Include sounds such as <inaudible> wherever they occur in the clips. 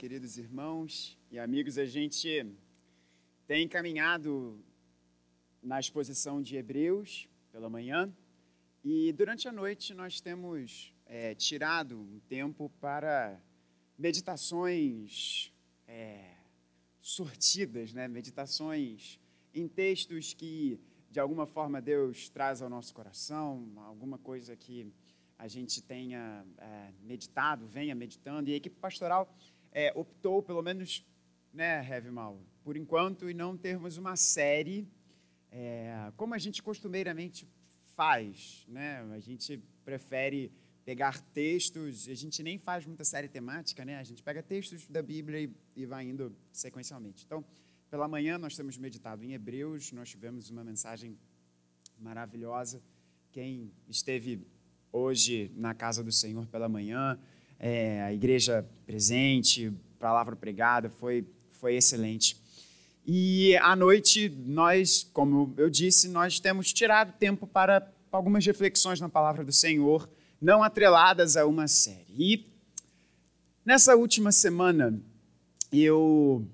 queridos irmãos e amigos. A gente tem caminhado na exposição de Hebreus pela manhã e durante a noite nós temos é, tirado um tempo para meditações é, sortidas, né? meditações em textos que de alguma forma Deus traz ao nosso coração, alguma coisa que a gente tenha é, meditado, venha meditando. E a equipe pastoral é, optou, pelo menos, né, Heavy Mal, por enquanto, em não termos uma série é, como a gente costumeiramente faz. Né? A gente prefere pegar textos, a gente nem faz muita série temática, né? a gente pega textos da Bíblia e, e vai indo sequencialmente. Então, pela manhã nós temos meditado em Hebreus, nós tivemos uma mensagem maravilhosa. Quem esteve hoje na casa do Senhor pela manhã, é, a igreja presente, palavra pregada, foi, foi excelente. E à noite, nós, como eu disse, nós temos tirado tempo para algumas reflexões na palavra do Senhor, não atreladas a uma série. E nessa última semana, eu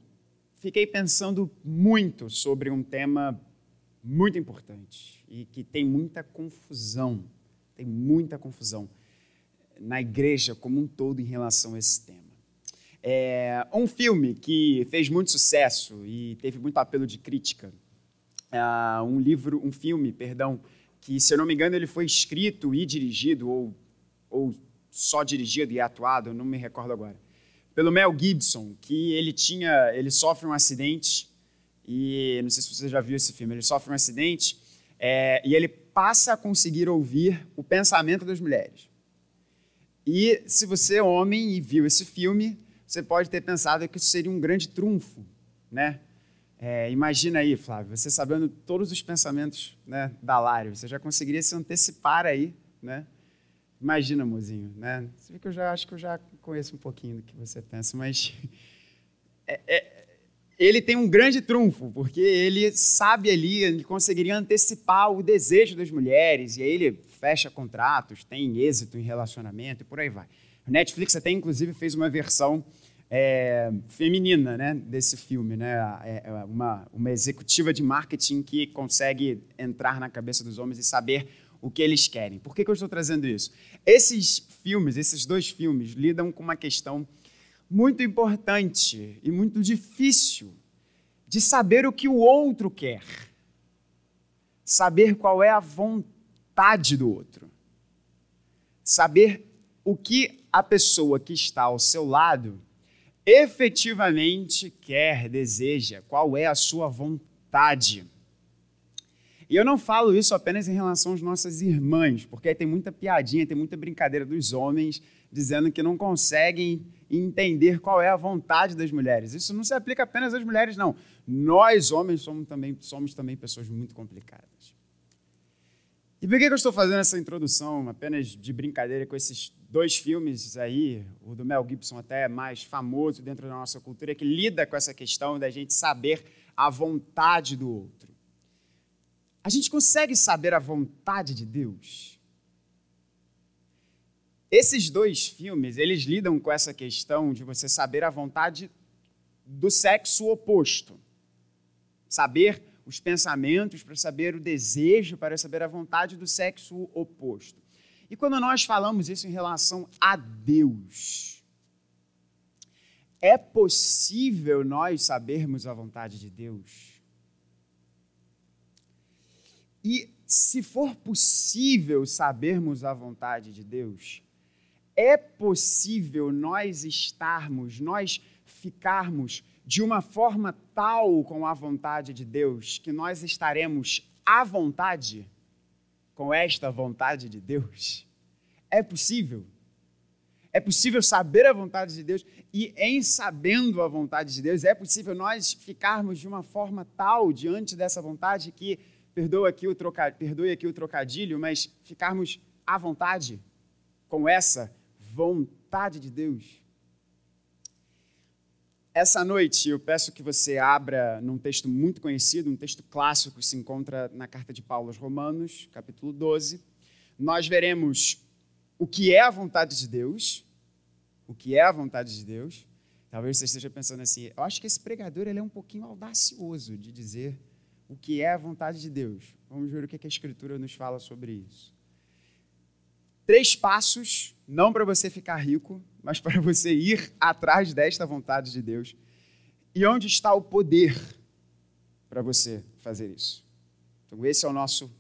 fiquei pensando muito sobre um tema muito importante e que tem muita confusão, tem muita confusão na igreja como um todo em relação a esse tema. É um filme que fez muito sucesso e teve muito apelo de crítica. É um livro, um filme, perdão, que se eu não me engano ele foi escrito e dirigido ou, ou só dirigido e atuado, não me recordo agora, pelo Mel Gibson, que ele tinha, ele sofre um acidente e não sei se você já viu esse filme, ele sofre um acidente é, e ele passa a conseguir ouvir o pensamento das mulheres. E se você é homem e viu esse filme, você pode ter pensado que isso seria um grande trunfo, né? É, imagina aí, Flávio, você sabendo todos os pensamentos né, da Lari, você já conseguiria se antecipar aí, né? Imagina, mozinho, né? Você vê que eu já acho que eu já conheço um pouquinho do que você pensa, mas <laughs> é, é, ele tem um grande trunfo, porque ele sabe ali, ele conseguiria antecipar o desejo das mulheres, e aí ele fecha contratos, tem êxito em relacionamento e por aí vai. O Netflix até, inclusive, fez uma versão é, feminina né, desse filme, né? É, é uma, uma executiva de marketing que consegue entrar na cabeça dos homens e saber o que eles querem. Por que, que eu estou trazendo isso? Esses filmes, esses dois filmes, lidam com uma questão muito importante e muito difícil de saber o que o outro quer, saber qual é a vontade vontade do outro. Saber o que a pessoa que está ao seu lado efetivamente quer, deseja, qual é a sua vontade. E eu não falo isso apenas em relação às nossas irmãs, porque tem muita piadinha, tem muita brincadeira dos homens dizendo que não conseguem entender qual é a vontade das mulheres. Isso não se aplica apenas às mulheres, não. Nós, homens, somos também, somos também pessoas muito complicadas. E por que eu estou fazendo essa introdução apenas de brincadeira com esses dois filmes aí, o do Mel Gibson até mais famoso dentro da nossa cultura, que lida com essa questão da gente saber a vontade do outro. A gente consegue saber a vontade de Deus? Esses dois filmes, eles lidam com essa questão de você saber a vontade do sexo oposto. Saber os pensamentos, para saber o desejo, para saber a vontade do sexo oposto. E quando nós falamos isso em relação a Deus, é possível nós sabermos a vontade de Deus? E se for possível sabermos a vontade de Deus, é possível nós estarmos, nós ficarmos de uma forma tal com a vontade de Deus que nós estaremos à vontade com esta vontade de Deus? É possível? É possível saber a vontade de Deus e, em sabendo a vontade de Deus, é possível nós ficarmos de uma forma tal diante dessa vontade que, perdoe aqui o trocadilho, perdoe aqui o trocadilho mas ficarmos à vontade com essa vontade de Deus? Essa noite eu peço que você abra num texto muito conhecido, um texto clássico que se encontra na carta de Paulo aos Romanos, capítulo 12. Nós veremos o que é a vontade de Deus, o que é a vontade de Deus. Talvez você esteja pensando assim, eu acho que esse pregador ele é um pouquinho audacioso de dizer o que é a vontade de Deus. Vamos ver o que a Escritura nos fala sobre isso. Três passos, não para você ficar rico, mas para você ir atrás desta vontade de Deus. E onde está o poder para você fazer isso? Então, esse é o nosso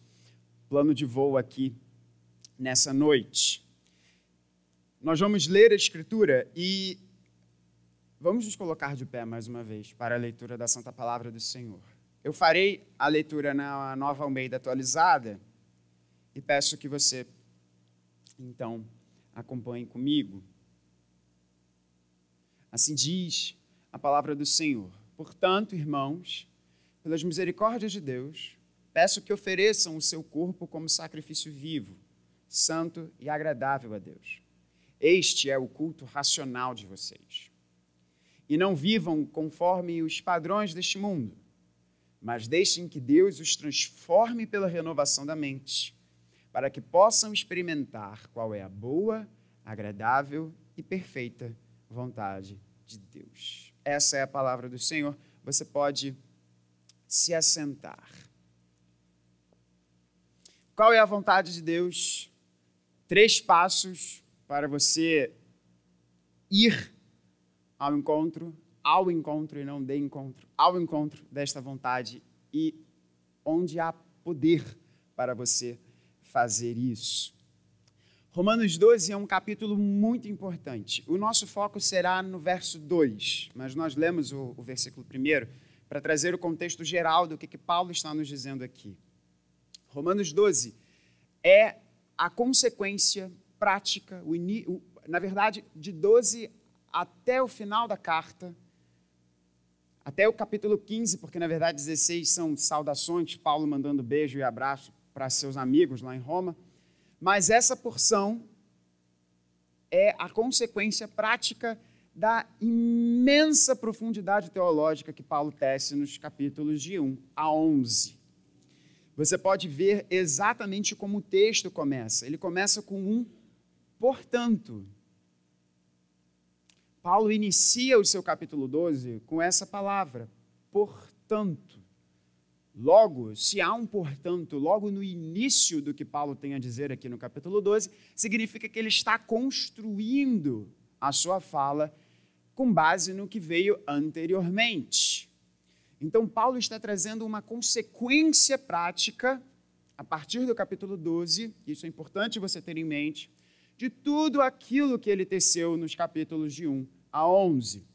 plano de voo aqui nessa noite. Nós vamos ler a Escritura e vamos nos colocar de pé mais uma vez para a leitura da Santa Palavra do Senhor. Eu farei a leitura na Nova Almeida atualizada e peço que você, então, acompanhe comigo. Assim diz a palavra do Senhor. Portanto, irmãos, pelas misericórdias de Deus, peço que ofereçam o seu corpo como sacrifício vivo, santo e agradável a Deus. Este é o culto racional de vocês. E não vivam conforme os padrões deste mundo mas deixem que Deus os transforme pela renovação da mente, para que possam experimentar qual é a boa, agradável e perfeita vontade de Deus. Essa é a palavra do Senhor. Você pode se assentar. Qual é a vontade de Deus? Três passos para você ir ao encontro ao encontro e não de encontro, ao encontro desta vontade e onde há poder para você fazer isso. Romanos 12 é um capítulo muito importante. O nosso foco será no verso 2, mas nós lemos o, o versículo primeiro para trazer o contexto geral do que, que Paulo está nos dizendo aqui. Romanos 12 é a consequência prática, o, o, na verdade, de 12 até o final da carta, até o capítulo 15, porque na verdade 16 são saudações, Paulo mandando beijo e abraço para seus amigos lá em Roma. Mas essa porção é a consequência prática da imensa profundidade teológica que Paulo tece nos capítulos de 1 a 11. Você pode ver exatamente como o texto começa. Ele começa com um portanto. Paulo inicia o seu capítulo 12 com essa palavra, portanto. Logo, se há um portanto, logo no início do que Paulo tem a dizer aqui no capítulo 12, significa que ele está construindo a sua fala com base no que veio anteriormente. Então, Paulo está trazendo uma consequência prática, a partir do capítulo 12, isso é importante você ter em mente, de tudo aquilo que ele teceu nos capítulos de 1 a 11.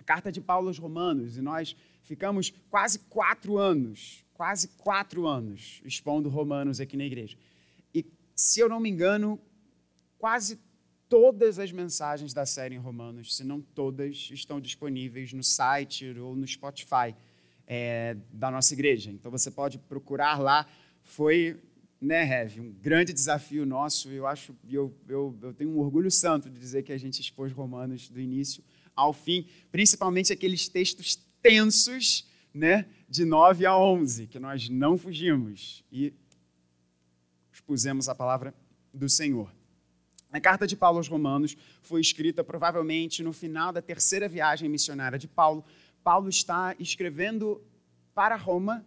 A carta de Paulo aos Romanos, e nós ficamos quase quatro anos, quase quatro anos expondo Romanos aqui na igreja. E, se eu não me engano, quase todas as mensagens da série em Romanos, se não todas, estão disponíveis no site ou no Spotify é, da nossa igreja. Então você pode procurar lá. Foi, né, Rev, um grande desafio nosso. Eu acho, eu, eu, eu tenho um orgulho santo de dizer que a gente expôs Romanos do início ao fim, principalmente aqueles textos tensos, né, de 9 a 11, que nós não fugimos e expusemos a palavra do Senhor. A carta de Paulo aos Romanos foi escrita provavelmente no final da terceira viagem missionária de Paulo. Paulo está escrevendo para Roma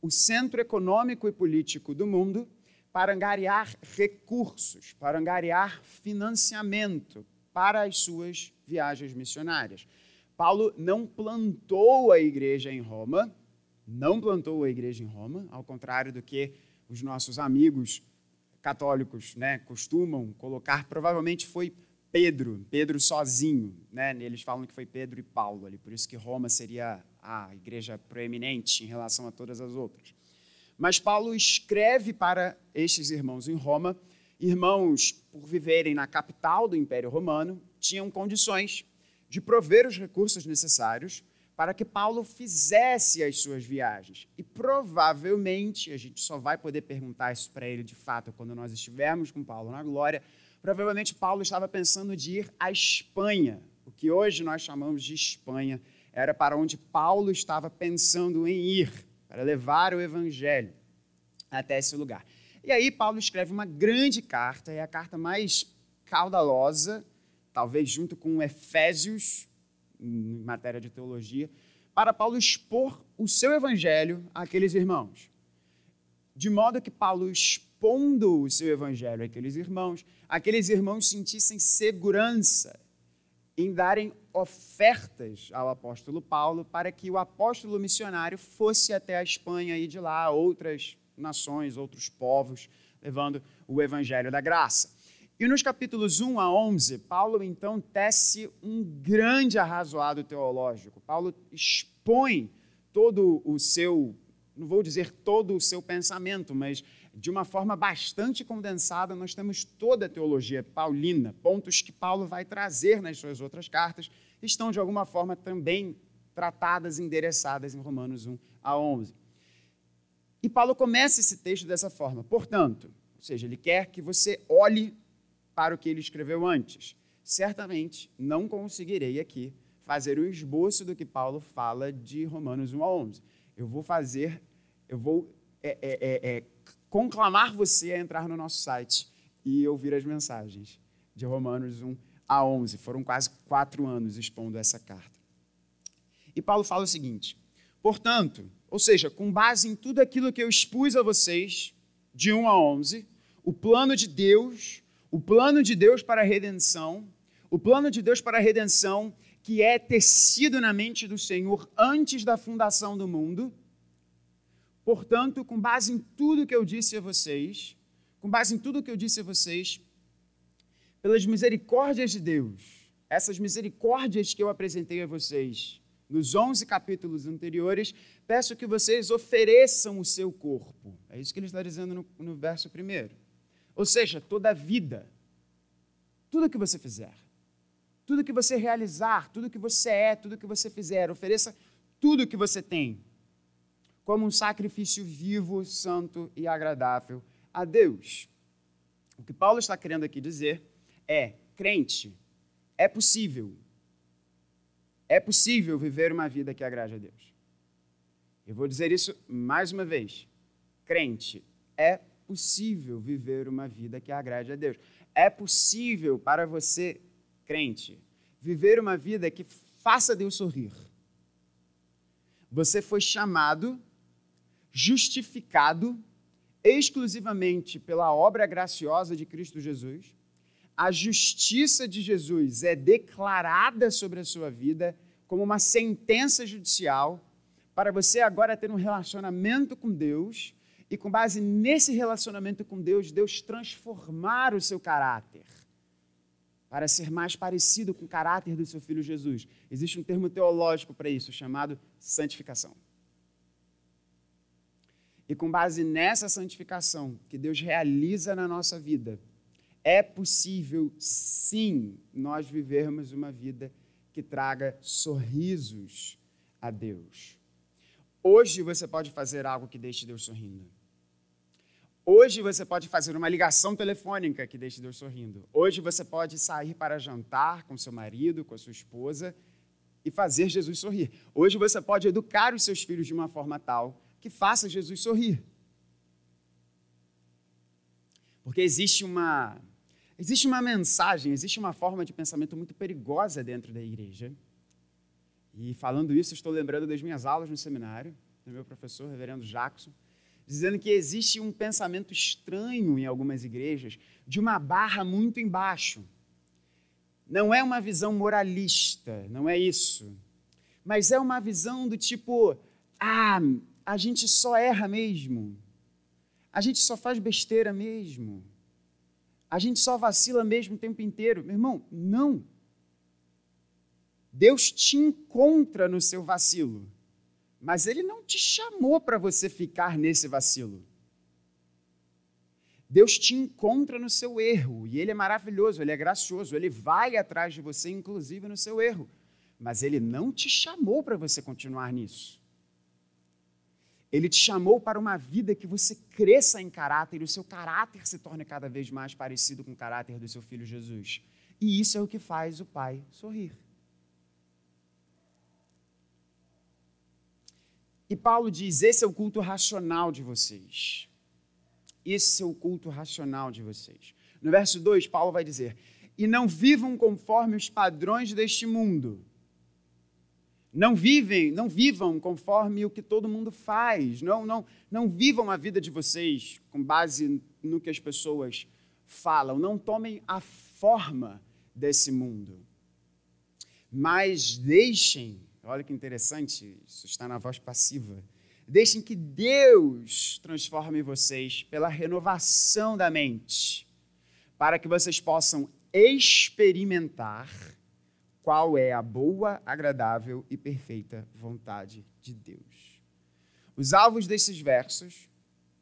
o centro econômico e político do mundo para angariar recursos, para angariar financiamento para as suas viagens missionárias. Paulo não plantou a igreja em Roma, não plantou a igreja em Roma, ao contrário do que os nossos amigos católicos né, costumam colocar, provavelmente foi Pedro, Pedro sozinho. Né? Eles falam que foi Pedro e Paulo ali, por isso que Roma seria a igreja proeminente em relação a todas as outras. Mas Paulo escreve para estes irmãos em Roma, irmãos, por viverem na capital do Império Romano, tinham condições de prover os recursos necessários para que Paulo fizesse as suas viagens. E provavelmente, a gente só vai poder perguntar isso para ele de fato quando nós estivermos com Paulo na glória, provavelmente Paulo estava pensando de ir à Espanha, o que hoje nós chamamos de Espanha, era para onde Paulo estava pensando em ir, para levar o evangelho até esse lugar. E aí Paulo escreve uma grande carta, é a carta mais caudalosa, talvez junto com Efésios, em matéria de teologia, para Paulo expor o seu evangelho àqueles irmãos. De modo que Paulo, expondo o seu evangelho àqueles irmãos, aqueles irmãos sentissem segurança em darem ofertas ao apóstolo Paulo para que o apóstolo missionário fosse até a Espanha e de lá outras nações, outros povos, levando o evangelho da graça. E nos capítulos 1 a 11, Paulo então tece um grande arrazoado teológico. Paulo expõe todo o seu, não vou dizer todo o seu pensamento, mas de uma forma bastante condensada, nós temos toda a teologia paulina, pontos que Paulo vai trazer nas suas outras cartas, estão de alguma forma também tratadas, endereçadas em Romanos 1 a 11. E Paulo começa esse texto dessa forma. Portanto, ou seja, ele quer que você olhe para o que ele escreveu antes. Certamente não conseguirei aqui fazer o esboço do que Paulo fala de Romanos 1 a 11. Eu vou fazer, eu vou é, é, é, é conclamar você a entrar no nosso site e ouvir as mensagens de Romanos 1 a 11. Foram quase quatro anos expondo essa carta. E Paulo fala o seguinte: portanto, ou seja, com base em tudo aquilo que eu expus a vocês, de 1 a 11, o plano de Deus, o plano de Deus para a redenção, o plano de Deus para a redenção que é tecido na mente do Senhor antes da fundação do mundo, Portanto, com base em tudo que eu disse a vocês, com base em tudo que eu disse a vocês, pelas misericórdias de Deus, essas misericórdias que eu apresentei a vocês nos 11 capítulos anteriores, peço que vocês ofereçam o seu corpo. É isso que ele está dizendo no, no verso primeiro. Ou seja, toda a vida, tudo que você fizer, tudo que você realizar, tudo que você é, tudo que você fizer, ofereça tudo que você tem como um sacrifício vivo, santo e agradável a Deus. O que Paulo está querendo aqui dizer é: crente, é possível. É possível viver uma vida que agrade a Deus. Eu vou dizer isso mais uma vez. Crente, é possível viver uma vida que agrade a Deus. É possível para você, crente, viver uma vida que faça Deus sorrir. Você foi chamado justificado exclusivamente pela obra graciosa de Cristo Jesus. A justiça de Jesus é declarada sobre a sua vida como uma sentença judicial para você agora ter um relacionamento com Deus e, com base nesse relacionamento com Deus, Deus transformar o seu caráter para ser mais parecido com o caráter do seu filho Jesus. Existe um termo teológico para isso chamado santificação. E com base nessa santificação que Deus realiza na nossa vida, é possível, sim, nós vivermos uma vida que traga sorrisos a Deus. Hoje você pode fazer algo que deixe Deus sorrindo. Hoje você pode fazer uma ligação telefônica que deixe Deus sorrindo. Hoje você pode sair para jantar com seu marido, com a sua esposa e fazer Jesus sorrir. Hoje você pode educar os seus filhos de uma forma tal que faça Jesus sorrir. Porque existe uma existe uma mensagem, existe uma forma de pensamento muito perigosa dentro da igreja. E falando isso, estou lembrando das minhas aulas no seminário, do meu professor, reverendo Jackson, dizendo que existe um pensamento estranho em algumas igrejas de uma barra muito embaixo. Não é uma visão moralista, não é isso. Mas é uma visão do tipo, ah, a gente só erra mesmo. A gente só faz besteira mesmo. A gente só vacila mesmo o tempo inteiro. Meu irmão, não. Deus te encontra no seu vacilo, mas Ele não te chamou para você ficar nesse vacilo. Deus te encontra no seu erro, e Ele é maravilhoso, Ele é gracioso, Ele vai atrás de você, inclusive no seu erro, mas Ele não te chamou para você continuar nisso. Ele te chamou para uma vida que você cresça em caráter e o seu caráter se torne cada vez mais parecido com o caráter do seu filho Jesus. E isso é o que faz o Pai sorrir. E Paulo diz: esse é o culto racional de vocês. Esse é o culto racional de vocês. No verso 2, Paulo vai dizer: E não vivam conforme os padrões deste mundo, Não vivem, não vivam conforme o que todo mundo faz. Não, não, não vivam a vida de vocês com base no que as pessoas falam. Não tomem a forma desse mundo. Mas deixem, olha que interessante, isso está na voz passiva. Deixem que Deus transforme vocês pela renovação da mente, para que vocês possam experimentar qual é a boa, agradável e perfeita vontade de Deus. Os alvos desses versos,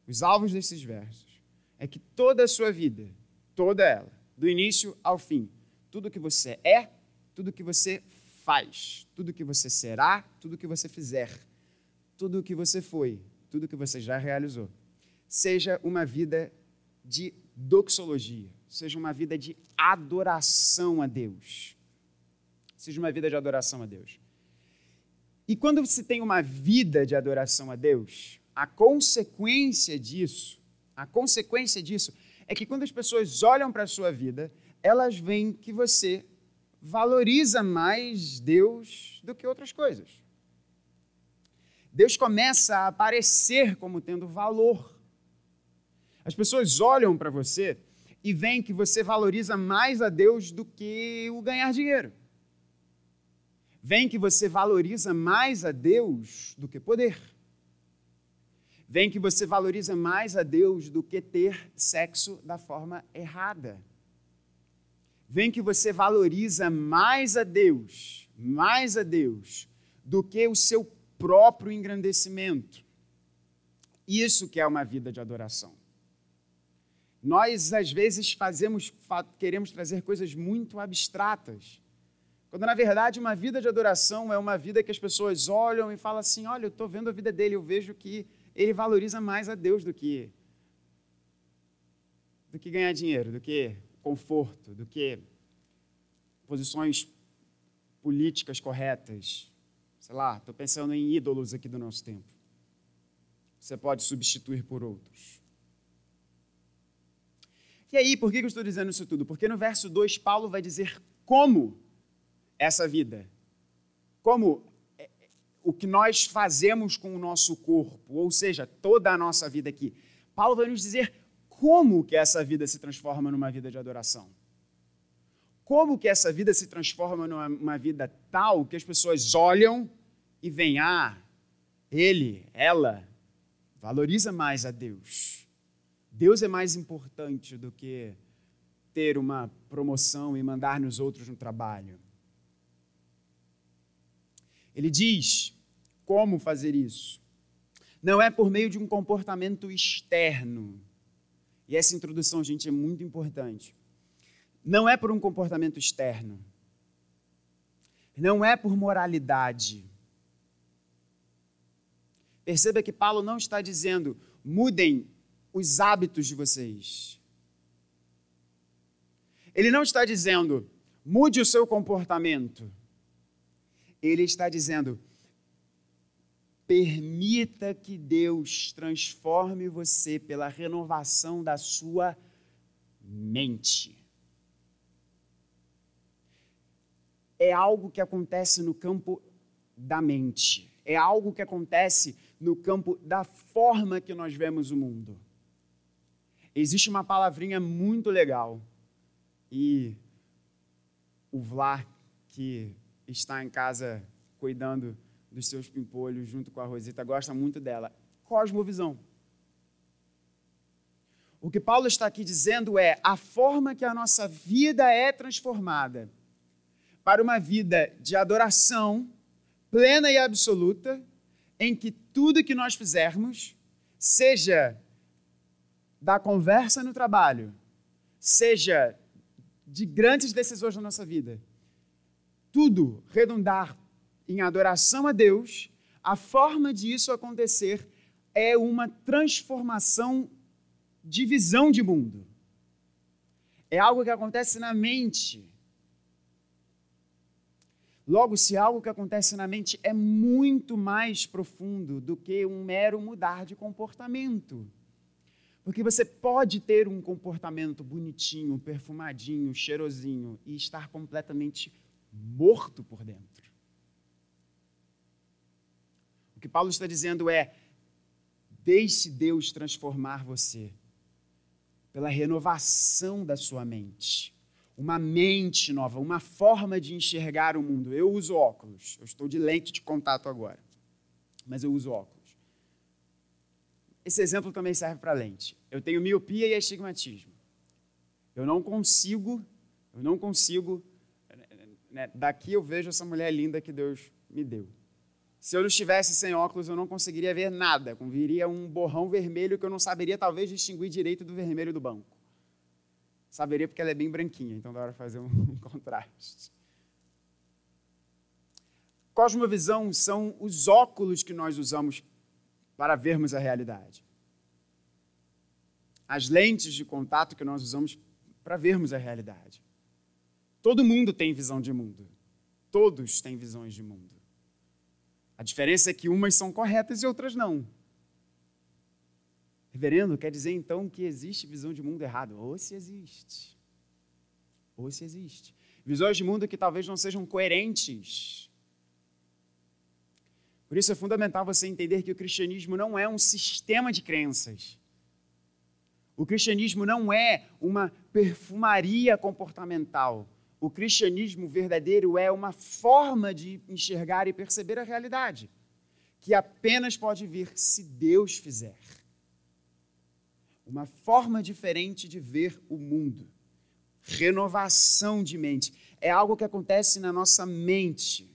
os alvos desses versos, é que toda a sua vida, toda ela, do início ao fim, tudo que você é, tudo que você faz, tudo que você será, tudo que você fizer, tudo que você foi, tudo que você já realizou, seja uma vida de doxologia, seja uma vida de adoração a Deus. Seja uma vida de adoração a Deus. E quando você tem uma vida de adoração a Deus, a consequência disso, a consequência disso é que quando as pessoas olham para a sua vida, elas veem que você valoriza mais Deus do que outras coisas. Deus começa a aparecer como tendo valor. As pessoas olham para você e veem que você valoriza mais a Deus do que o ganhar dinheiro vem que você valoriza mais a Deus do que poder. Vem que você valoriza mais a Deus do que ter sexo da forma errada. Vem que você valoriza mais a Deus, mais a Deus, do que o seu próprio engrandecimento. Isso que é uma vida de adoração. Nós, às vezes, fazemos, queremos trazer coisas muito abstratas quando na verdade uma vida de adoração é uma vida que as pessoas olham e falam assim: olha, eu estou vendo a vida dele, eu vejo que ele valoriza mais a Deus do que do que ganhar dinheiro, do que conforto, do que posições políticas corretas. Sei lá, estou pensando em ídolos aqui do nosso tempo. Você pode substituir por outros. E aí, por que eu estou dizendo isso tudo? Porque no verso 2, Paulo vai dizer como essa vida. Como é, o que nós fazemos com o nosso corpo, ou seja, toda a nossa vida aqui. Paulo vai nos dizer como que essa vida se transforma numa vida de adoração. Como que essa vida se transforma numa vida tal que as pessoas olham e veem, ah, ele, ela, valoriza mais a Deus. Deus é mais importante do que ter uma promoção e mandar nos outros no trabalho. Ele diz como fazer isso. Não é por meio de um comportamento externo. E essa introdução, gente, é muito importante. Não é por um comportamento externo. Não é por moralidade. Perceba que Paulo não está dizendo mudem os hábitos de vocês. Ele não está dizendo mude o seu comportamento ele está dizendo: permita que Deus transforme você pela renovação da sua mente. É algo que acontece no campo da mente, é algo que acontece no campo da forma que nós vemos o mundo. Existe uma palavrinha muito legal e o Vlá, que está em casa cuidando dos seus pimpolhos junto com a Rosita, gosta muito dela. Cosmovisão. O que Paulo está aqui dizendo é a forma que a nossa vida é transformada para uma vida de adoração plena e absoluta, em que tudo que nós fizermos, seja da conversa no trabalho, seja de grandes decisões na nossa vida, tudo redundar em adoração a Deus, a forma de isso acontecer é uma transformação de visão de mundo. É algo que acontece na mente. Logo, se algo que acontece na mente é muito mais profundo do que um mero mudar de comportamento. Porque você pode ter um comportamento bonitinho, perfumadinho, cheirosinho e estar completamente morto por dentro. O que Paulo está dizendo é: deixe Deus transformar você pela renovação da sua mente. Uma mente nova, uma forma de enxergar o mundo. Eu uso óculos, eu estou de lente de contato agora, mas eu uso óculos. Esse exemplo também serve para lente. Eu tenho miopia e astigmatismo. Eu não consigo, eu não consigo, né, daqui eu vejo essa mulher linda que Deus me deu. Se eu não estivesse sem óculos, eu não conseguiria ver nada. Viria um borrão vermelho que eu não saberia, talvez, distinguir direito do vermelho do banco. Saberia porque ela é bem branquinha, então dá para fazer um, <laughs> contraste. Cosmovisão são os óculos que nós usamos para vermos a realidade. As lentes de contato que nós usamos para vermos a realidade. Todo mundo tem visão de mundo. Todos têm visões de mundo. A diferença é que umas são corretas e outras não. Reverendo, quer dizer então que existe visão de mundo errado? Ou se existe. Ou se existe. Visões de mundo que talvez não sejam coerentes. Por isso é fundamental você entender que o cristianismo não é um sistema de crenças. O cristianismo não é uma perfumaria comportamental. O cristianismo verdadeiro é uma forma de enxergar e perceber a realidade, que apenas pode vir se Deus fizer. Uma forma diferente de ver o mundo. Renovação de mente. É algo que acontece na nossa mente.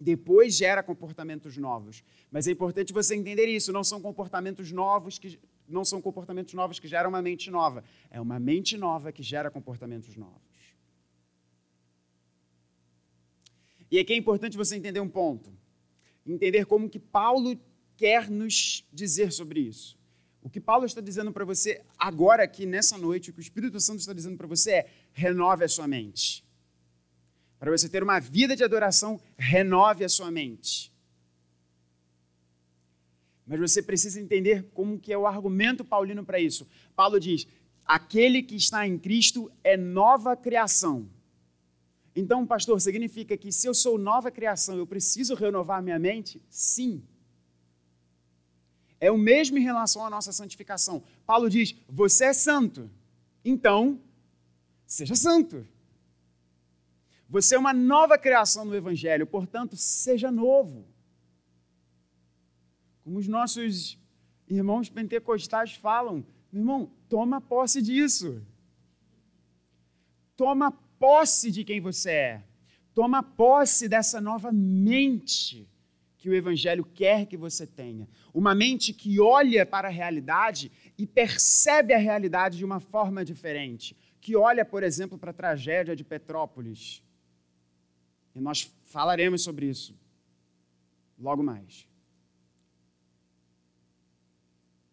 Depois gera comportamentos novos. Mas é importante você entender isso. Não são comportamentos novos que não são comportamentos novos que geram uma mente nova. É uma mente nova que gera comportamentos novos. E aqui é importante você entender um ponto. Entender como que Paulo quer nos dizer sobre isso. O que Paulo está dizendo para você agora aqui nessa noite, o que o Espírito Santo está dizendo para você é: renove a sua mente. Para você ter uma vida de adoração, renove a sua mente. Mas você precisa entender como que é o argumento paulino para isso. Paulo diz: aquele que está em Cristo é nova criação. Então, pastor, significa que se eu sou nova criação, eu preciso renovar minha mente? Sim. É o mesmo em relação à nossa santificação. Paulo diz: Você é santo, então seja santo. Você é uma nova criação no Evangelho, portanto, seja novo. Como os nossos irmãos pentecostais falam, meu irmão, toma posse disso. Toma posse de quem você é. Toma posse dessa nova mente que o Evangelho quer que você tenha. Uma mente que olha para a realidade e percebe a realidade de uma forma diferente. Que olha, por exemplo, para a tragédia de Petrópolis. E nós falaremos sobre isso logo mais.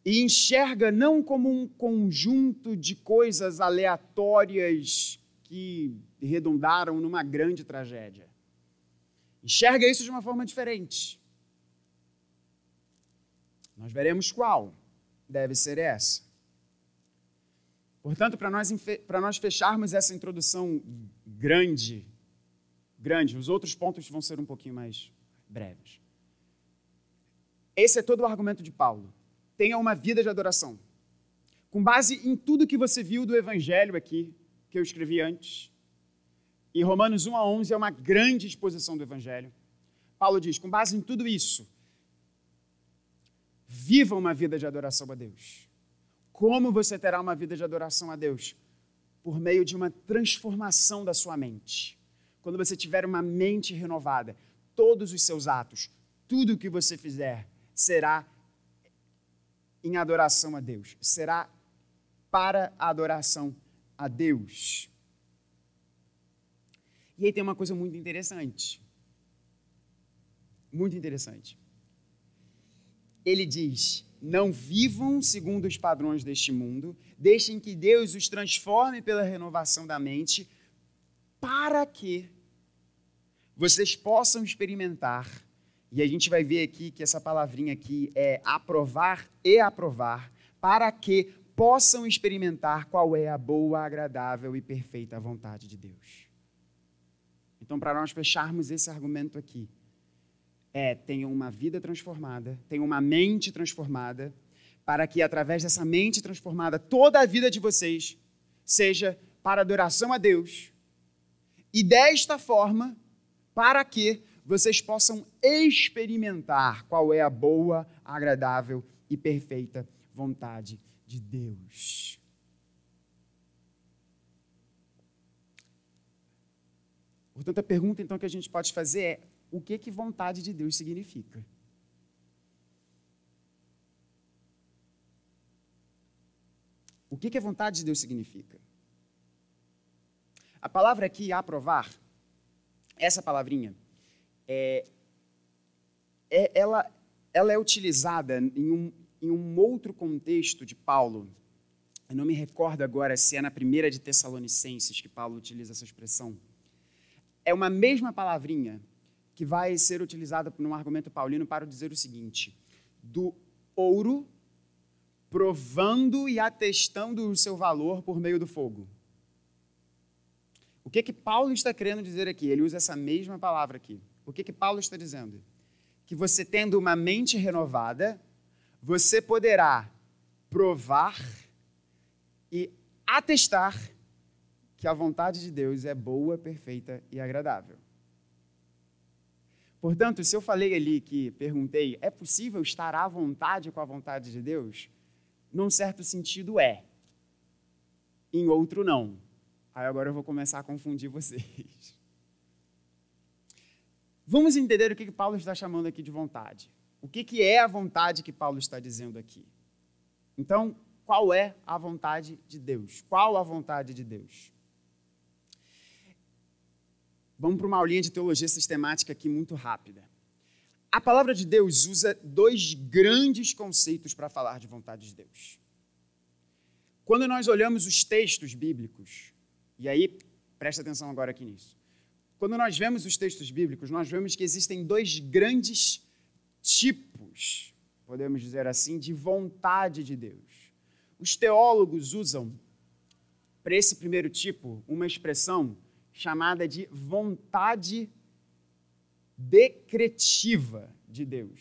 E enxerga não como um conjunto de coisas aleatórias que redundaram numa grande tragédia. Enxerga isso de uma forma diferente. Nós veremos qual deve ser essa. Portanto, para nós, nós fecharmos essa introdução grande, grande, os outros pontos vão ser um pouquinho mais breves. Esse é todo o argumento de Paulo. Tenha uma vida de adoração. Com base em tudo que você viu do Evangelho aqui, que eu escrevi antes. E Romanos 1 a 11 é uma grande exposição do Evangelho. Paulo diz: com base em tudo isso, viva uma vida de adoração a Deus. Como você terá uma vida de adoração a Deus? Por meio de uma transformação da sua mente. Quando você tiver uma mente renovada, todos os seus atos, tudo o que você fizer, será em adoração a Deus, será para a adoração a Deus. E aí tem uma coisa muito interessante. Muito interessante. Ele diz: Não vivam segundo os padrões deste mundo, deixem que Deus os transforme pela renovação da mente, para que vocês possam experimentar. E a gente vai ver aqui que essa palavrinha aqui é aprovar e aprovar, para que possam experimentar qual é a boa, agradável e perfeita vontade de Deus. Então, para nós fecharmos esse argumento aqui, é tenham uma vida transformada, tenham uma mente transformada, para que através dessa mente transformada toda a vida de vocês seja para adoração a Deus. E desta forma, para que vocês possam experimentar qual é a boa, agradável e perfeita vontade de Deus. Portanto, a pergunta então que a gente pode fazer é: o que que vontade de Deus significa? O que que a vontade de Deus significa? A palavra aqui, aprovar, essa palavrinha, é, é, ela, ela é utilizada em um, em um outro contexto de Paulo. Eu não me recordo agora se é na primeira de Tessalonicenses que Paulo utiliza essa expressão é uma mesma palavrinha que vai ser utilizada num argumento paulino para dizer o seguinte: do ouro provando e atestando o seu valor por meio do fogo. O que que Paulo está querendo dizer aqui? Ele usa essa mesma palavra aqui. O que que Paulo está dizendo? Que você tendo uma mente renovada, você poderá provar e atestar que a vontade de Deus é boa, perfeita e agradável. Portanto, se eu falei ali que perguntei, é possível estar à vontade com a vontade de Deus? Num certo sentido é. Em outro não. Aí agora eu vou começar a confundir vocês. <laughs> Vamos entender o que Paulo está chamando aqui de vontade. O que é a vontade que Paulo está dizendo aqui? Então, qual é a vontade de Deus? Qual a vontade de Deus? Vamos para uma aulinha de teologia sistemática aqui muito rápida. A palavra de Deus usa dois grandes conceitos para falar de vontade de Deus. Quando nós olhamos os textos bíblicos, e aí presta atenção agora aqui nisso. Quando nós vemos os textos bíblicos, nós vemos que existem dois grandes tipos, podemos dizer assim, de vontade de Deus. Os teólogos usam, para esse primeiro tipo, uma expressão chamada de vontade decretiva de Deus,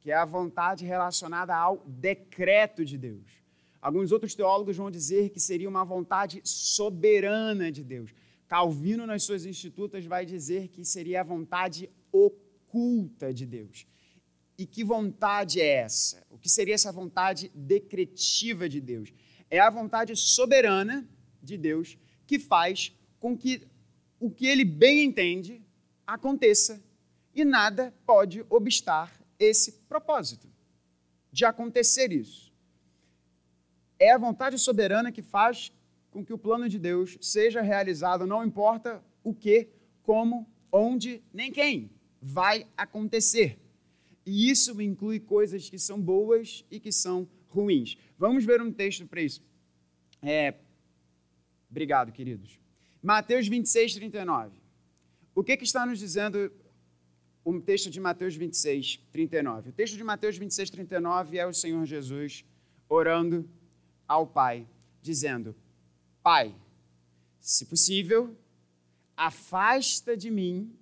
que é a vontade relacionada ao decreto de Deus. Alguns outros teólogos vão dizer que seria uma vontade soberana de Deus. Calvino, nas suas institutas, vai dizer que seria a vontade oculta de Deus. E que vontade é essa? O que seria essa vontade decretiva de Deus? É a vontade soberana de Deus que faz com que o que ele bem entende aconteça e nada pode obstar esse propósito de acontecer isso. É a vontade soberana que faz com que o plano de Deus seja realizado, não importa o que, como, onde, nem quem vai acontecer. E isso inclui coisas que são boas e que são ruins. Vamos ver um texto para isso. É... Obrigado, queridos. Mateus 26, 39. O que, que está nos dizendo o texto de Mateus 26, 39? O texto de Mateus 26, 39 é o Senhor Jesus orando ao Pai, dizendo: Pai, se possível, afasta de mim.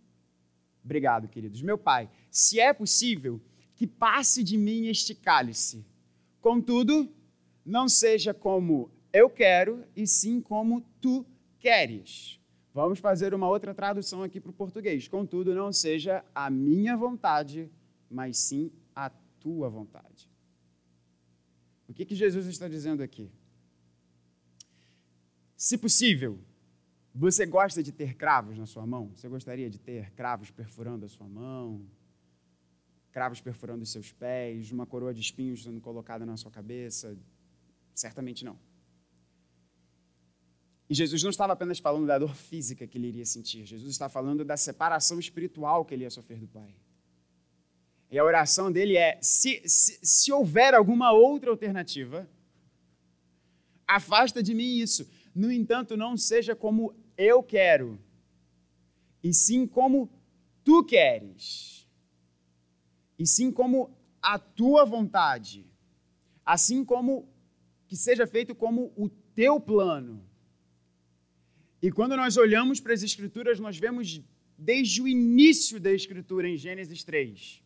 Obrigado, queridos. Meu Pai, se é possível, que passe de mim este cálice. Contudo, não seja como eu quero, e sim como tu queres. Vamos fazer uma outra tradução aqui para o português. Contudo, não seja a minha vontade, mas sim a tua vontade. O que, que Jesus está dizendo aqui? Se possível, você gosta de ter cravos na sua mão? Você gostaria de ter cravos perfurando a sua mão? Cravos perfurando os seus pés? Uma coroa de espinhos sendo colocada na sua cabeça? Certamente não. E Jesus não estava apenas falando da dor física que ele iria sentir, Jesus está falando da separação espiritual que ele ia sofrer do Pai. E a oração dele é: se, se, se houver alguma outra alternativa, afasta de mim isso. No entanto, não seja como eu quero, e sim como tu queres, e sim como a tua vontade, assim como que seja feito como o teu plano. E quando nós olhamos para as Escrituras, nós vemos desde o início da Escritura, em Gênesis 3,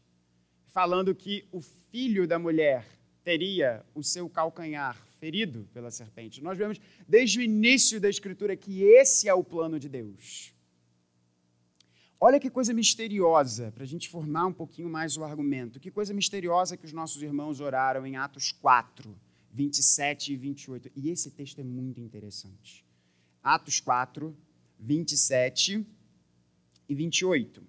falando que o filho da mulher teria o seu calcanhar ferido pela serpente. Nós vemos desde o início da Escritura que esse é o plano de Deus. Olha que coisa misteriosa, para a gente formar um pouquinho mais o argumento. Que coisa misteriosa que os nossos irmãos oraram em Atos 4, 27 e 28. E esse texto é muito interessante. Atos 4, 27 e 28.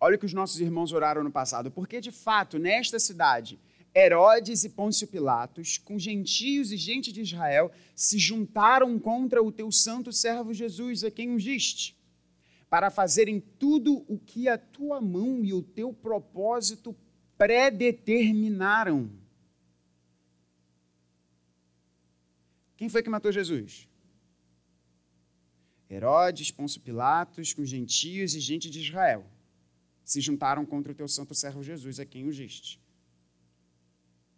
Olha o que os nossos irmãos oraram no passado. Porque, de fato, nesta cidade, Herodes e Pôncio Pilatos, com gentios e gente de Israel, se juntaram contra o teu santo servo Jesus, a quem ungiste, para fazerem tudo o que a tua mão e o teu propósito predeterminaram. Quem foi que matou Jesus? Herodes, Pôncio Pilatos, com gentios e gente de Israel se juntaram contra o teu santo servo Jesus, a quem ungiste.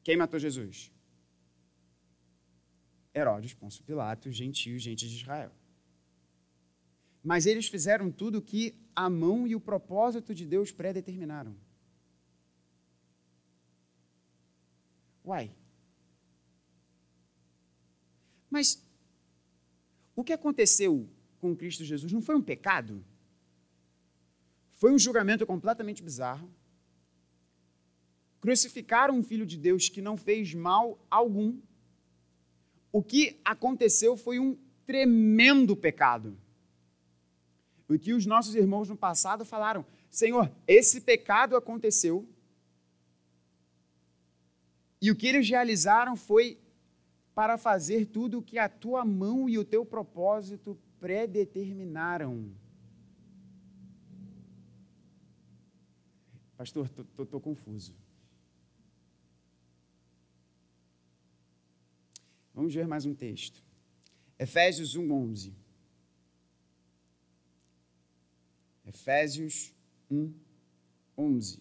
Quem matou Jesus? Herodes, Pôncio Pilatos, gentios, gente de Israel. Mas eles fizeram tudo o que a mão e o propósito de Deus predeterminaram. Uai. Mas o que aconteceu com Cristo Jesus não foi um pecado? Foi um julgamento completamente bizarro. Crucificaram um filho de Deus que não fez mal algum. O que aconteceu foi um tremendo pecado. O que os nossos irmãos no passado falaram: Senhor, esse pecado aconteceu. E o que eles realizaram foi para fazer tudo o que a tua mão e o teu propósito predeterminaram. Pastor, estou confuso. Vamos ver mais um texto. Efésios 1, 11. Efésios 1, 11.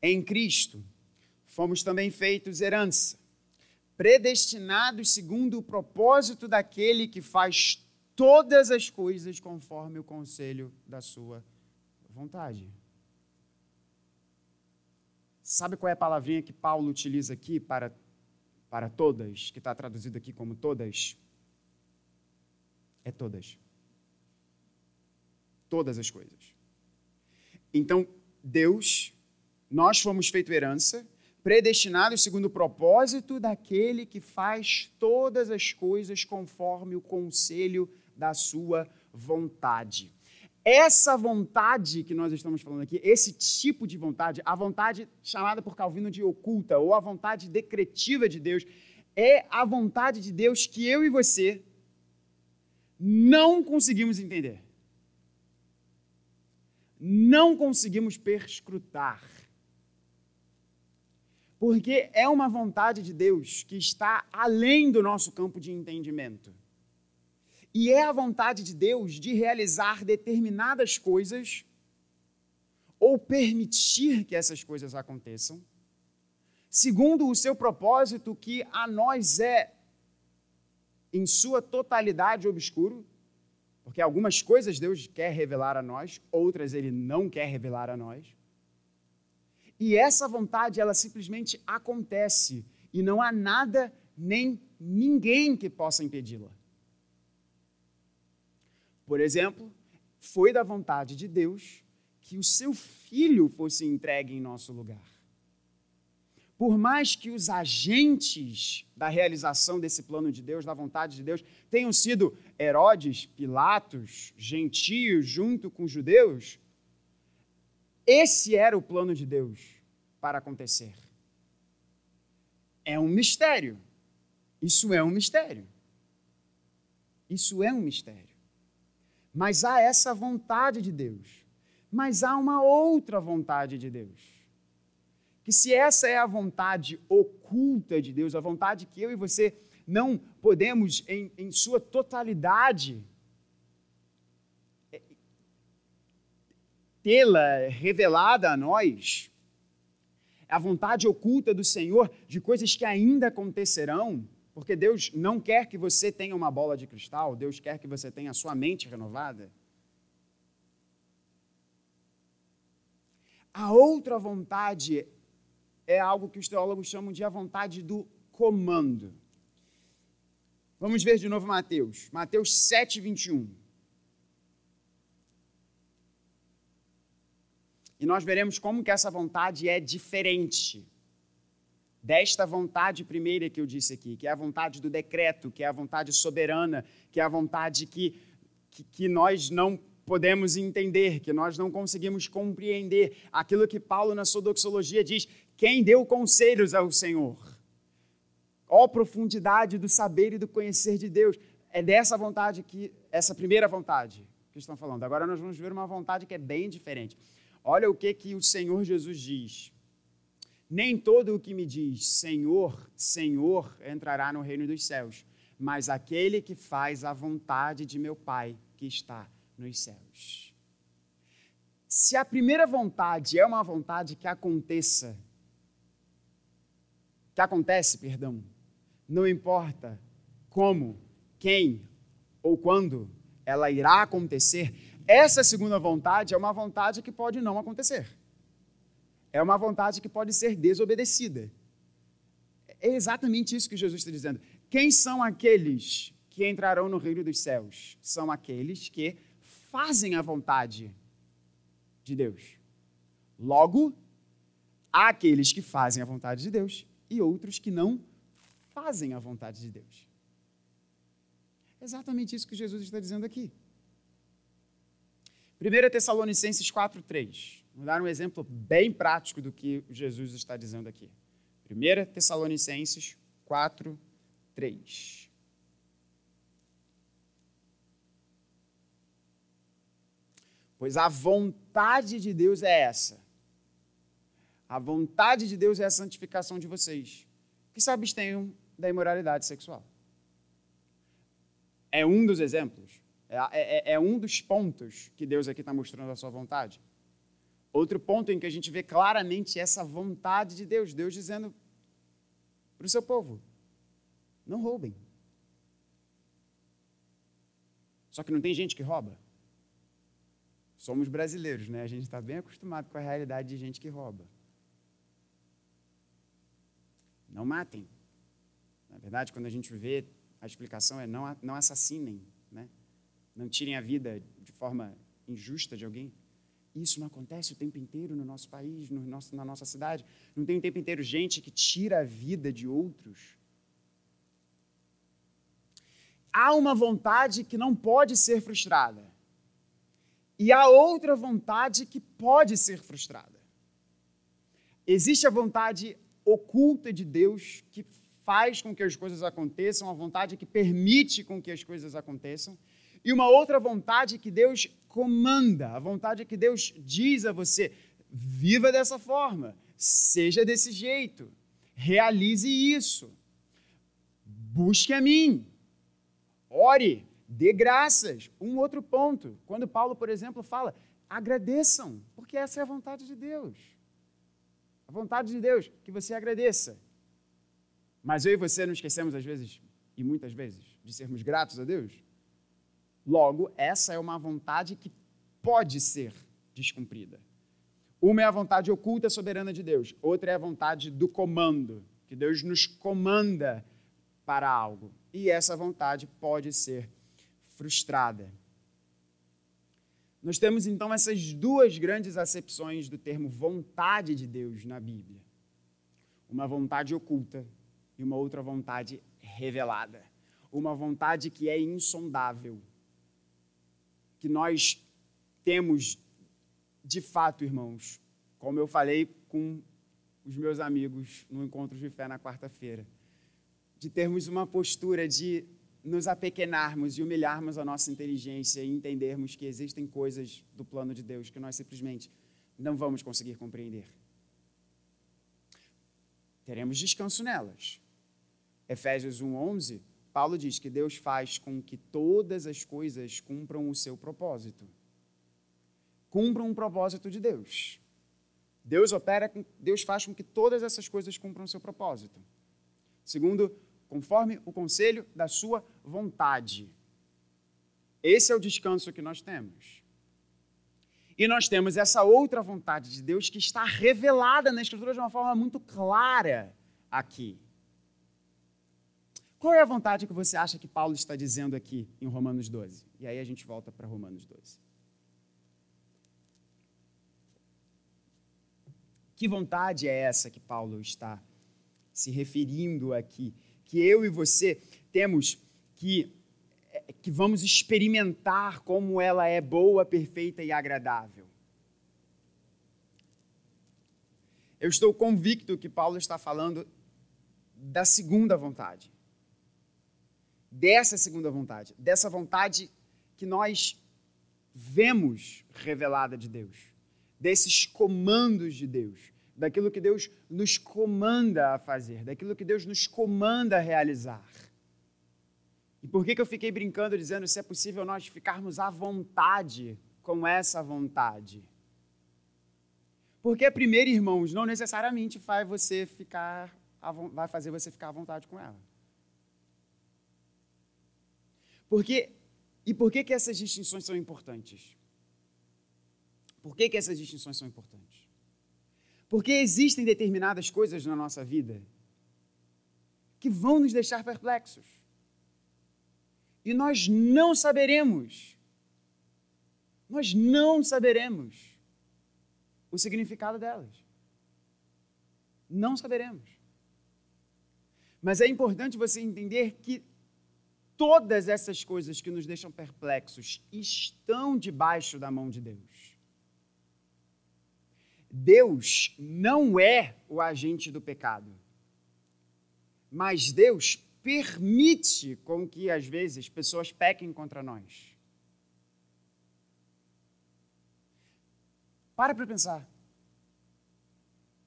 Em Cristo, fomos também feitos herança, predestinados segundo o propósito daquele que faz todas as coisas conforme o conselho da sua vontade. Sabe qual é a palavrinha que Paulo utiliza aqui para, para todas, que está traduzido aqui como todas? É todas. Todas as coisas. Então, Deus, nós fomos feito herança, predestinados segundo o propósito daquele que faz todas as coisas conforme o conselho da sua vontade. Essa vontade que nós estamos falando aqui, esse tipo de vontade, a vontade chamada por Calvino de oculta, ou a vontade decretiva de Deus, é a vontade de Deus que eu e você não conseguimos entender. Não conseguimos perscrutar. Porque é uma vontade de Deus que está além do nosso campo de entendimento. E é a vontade de Deus de realizar determinadas coisas ou permitir que essas coisas aconteçam, segundo o seu propósito que a nós é, em sua totalidade, obscuro, porque algumas coisas Deus quer revelar a nós, outras Ele não quer revelar a nós. E essa vontade, ela simplesmente acontece e não há nada nem ninguém que possa impedi-la. Por exemplo, foi da vontade de Deus que o seu filho fosse entregue em nosso lugar. Por mais que os agentes da realização desse plano de Deus, da vontade de Deus, tenham sido Herodes, Pilatos, gentios junto com judeus, esse era o plano de Deus para acontecer. É um mistério. Isso é um mistério. Isso é um mistério. Mas há essa vontade de Deus. Mas há uma outra vontade de Deus. Que se essa é a vontade oculta de Deus, a vontade que eu e você não podemos, em, em sua totalidade, é, tê-la revelada a nós, a vontade oculta do Senhor de coisas que ainda acontecerão, Porque Deus não quer que você tenha uma bola de cristal, Deus quer que você tenha a sua mente renovada. A outra vontade é algo que os teólogos chamam de a vontade do comando. Vamos ver de novo Mateus. Mateus 7, 21. E nós veremos como que essa vontade é diferente desta vontade primeira que eu disse aqui, que é a vontade do decreto, que é a vontade soberana, que é a vontade que, que, que nós não podemos entender, que nós não conseguimos compreender. Aquilo que Paulo na sua doxologia diz: quem deu conselhos ao Senhor? Ó profundidade do saber e do conhecer de Deus. É dessa vontade que, essa primeira vontade que estão falando. Agora nós vamos ver uma vontade que é bem diferente. Olha o que, que o Senhor Jesus diz. Nem todo o que me diz Senhor, Senhor entrará no reino dos céus, mas aquele que faz a vontade de meu Pai que está nos céus. Se a primeira vontade é uma vontade que aconteça, que acontece, perdão, não importa como, quem ou quando ela irá acontecer, essa segunda vontade é uma vontade que pode não acontecer é uma vontade que pode ser desobedecida. É exatamente isso que Jesus está dizendo. Quem são aqueles que entrarão no reino dos céus? São aqueles que fazem a vontade de Deus. Logo, há aqueles que fazem a vontade de Deus e outros que não fazem a vontade de Deus. É exatamente isso que Jesus está dizendo aqui. 1 Tessalonicenses 4, 3. Vou dar um exemplo bem prático do que Jesus está dizendo aqui. 1 Tessalonicenses 4, 3. Pois a vontade de Deus é essa. A vontade de Deus é a santificação de vocês, que se abstenham da imoralidade sexual. É um dos exemplos, é, é, é um dos pontos que Deus aqui está mostrando a sua vontade. Outro ponto em que a gente vê claramente essa vontade de Deus, Deus dizendo para o seu povo: não roubem. Só que não tem gente que rouba. Somos brasileiros, né? A gente está bem acostumado com a realidade de gente que rouba. Não matem. Na verdade, quando a gente vê, a explicação é não, não assassinem, né? Não tirem a vida de forma injusta de alguém. Isso não acontece o tempo inteiro no nosso país, no nosso, na nossa cidade. Não tem o tempo inteiro gente que tira a vida de outros. Há uma vontade que não pode ser frustrada. E há outra vontade que pode ser frustrada. Existe a vontade oculta de Deus que faz com que as coisas aconteçam, a vontade que permite com que as coisas aconteçam, e uma outra vontade que Deus comanda, a vontade que Deus diz a você: viva dessa forma, seja desse jeito, realize isso, busque a mim, ore, dê graças. Um outro ponto, quando Paulo, por exemplo, fala: agradeçam, porque essa é a vontade de Deus. A vontade de Deus, que você agradeça. Mas eu e você não esquecemos, às vezes, e muitas vezes, de sermos gratos a Deus? Logo, essa é uma vontade que pode ser descumprida. Uma é a vontade oculta soberana de Deus, outra é a vontade do comando, que Deus nos comanda para algo. E essa vontade pode ser frustrada. Nós temos então essas duas grandes acepções do termo vontade de Deus na Bíblia: uma vontade oculta e uma outra vontade revelada. Uma vontade que é insondável que nós temos, de fato, irmãos, como eu falei com os meus amigos no encontro de fé na quarta-feira, de termos uma postura de nos apequenarmos e humilharmos a nossa inteligência e entendermos que existem coisas do plano de Deus que nós simplesmente não vamos conseguir compreender. Teremos descanso nelas. Efésios 1:11 Paulo diz que Deus faz com que todas as coisas cumpram o seu propósito. Cumpram um propósito de Deus. Deus opera, Deus faz com que todas essas coisas cumpram o seu propósito. Segundo conforme o conselho da sua vontade. Esse é o descanso que nós temos. E nós temos essa outra vontade de Deus que está revelada na Escritura de uma forma muito clara aqui. Qual é a vontade que você acha que Paulo está dizendo aqui em Romanos 12? E aí a gente volta para Romanos 12. Que vontade é essa que Paulo está se referindo aqui? Que eu e você temos que é, que vamos experimentar como ela é boa, perfeita e agradável. Eu estou convicto que Paulo está falando da segunda vontade. Dessa segunda vontade, dessa vontade que nós vemos revelada de Deus, desses comandos de Deus, daquilo que Deus nos comanda a fazer, daquilo que Deus nos comanda a realizar. E por que, que eu fiquei brincando dizendo se é possível nós ficarmos à vontade com essa vontade? Porque primeiro, irmãos, não necessariamente vai você ficar vai fazer você ficar à vontade com ela. Porque e por que que essas distinções são importantes? Por que que essas distinções são importantes? Porque existem determinadas coisas na nossa vida que vão nos deixar perplexos e nós não saberemos, nós não saberemos o significado delas. Não saberemos. Mas é importante você entender que todas essas coisas que nos deixam perplexos estão debaixo da mão de Deus. Deus não é o agente do pecado, mas Deus permite com que, às vezes, pessoas pequem contra nós. Para para pensar.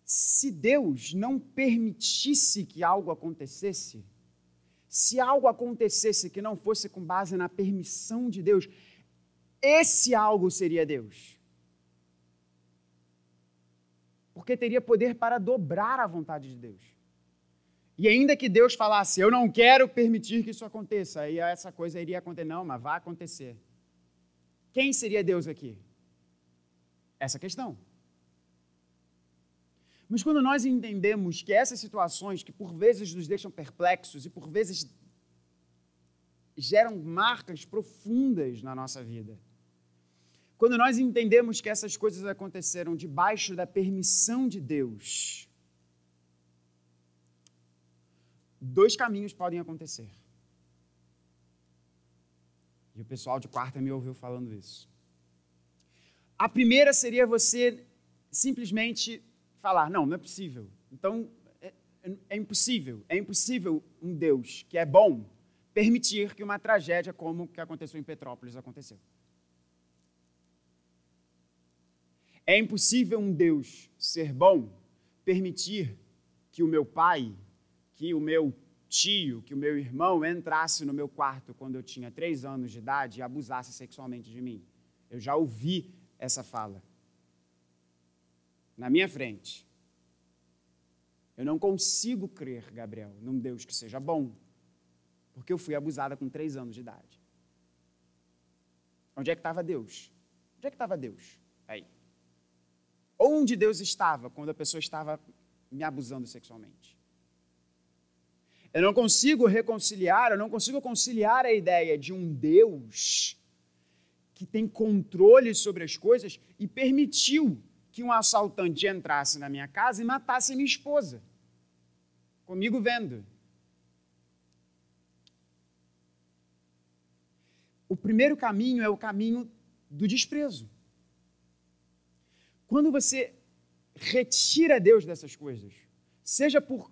Se Deus não permitisse que algo acontecesse, se algo acontecesse que não fosse com base na permissão de Deus, esse algo seria Deus. Porque teria poder para dobrar a vontade de Deus. E ainda que Deus falasse, eu não quero permitir que isso aconteça, aí essa coisa iria acontecer. Não, mas vai acontecer. Quem seria Deus aqui? Essa questão. Mas quando nós entendemos que essas situações que por vezes nos deixam perplexos e por vezes geram marcas profundas na nossa vida, quando nós entendemos que essas coisas aconteceram debaixo da permissão de Deus, dois caminhos podem acontecer. E o pessoal de quarta me ouviu falando isso. A primeira seria você simplesmente falar: não, não é possível. Então, é, é, impossível, é impossível um Deus que é bom permitir que uma tragédia como o que aconteceu em Petrópolis aconteceu. É impossível um Deus ser bom permitir que o meu pai que o meu tio, que o meu irmão entrasse no meu quarto quando eu tinha três anos de idade e abusasse sexualmente de mim. Eu já ouvi essa fala. Na minha frente. Eu não consigo crer, Gabriel, num Deus que seja bom, porque eu fui abusada com três anos de idade. Onde é que estava Deus? Onde é que estava Deus? Aí. Onde Deus estava quando a pessoa estava me abusando sexualmente? Eu não consigo reconciliar, eu não consigo conciliar a ideia de um Deus que tem controle sobre as coisas e permitiu que um assaltante entrasse na minha casa e matasse minha esposa, comigo vendo. O primeiro caminho é o caminho do desprezo. Quando você retira Deus dessas coisas, seja por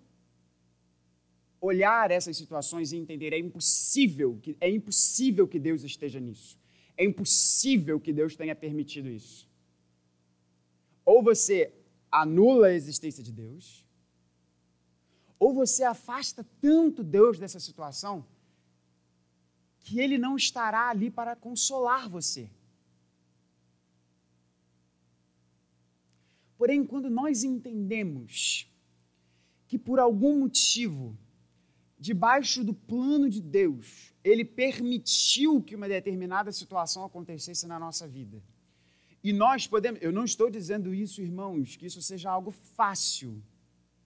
olhar essas situações e entender é impossível que é impossível que Deus esteja nisso. É impossível que Deus tenha permitido isso. Ou você anula a existência de Deus, ou você afasta tanto Deus dessa situação que ele não estará ali para consolar você. Porém, quando nós entendemos que por algum motivo debaixo do plano de Deus, ele permitiu que uma determinada situação acontecesse na nossa vida. E nós podemos, eu não estou dizendo isso, irmãos, que isso seja algo fácil.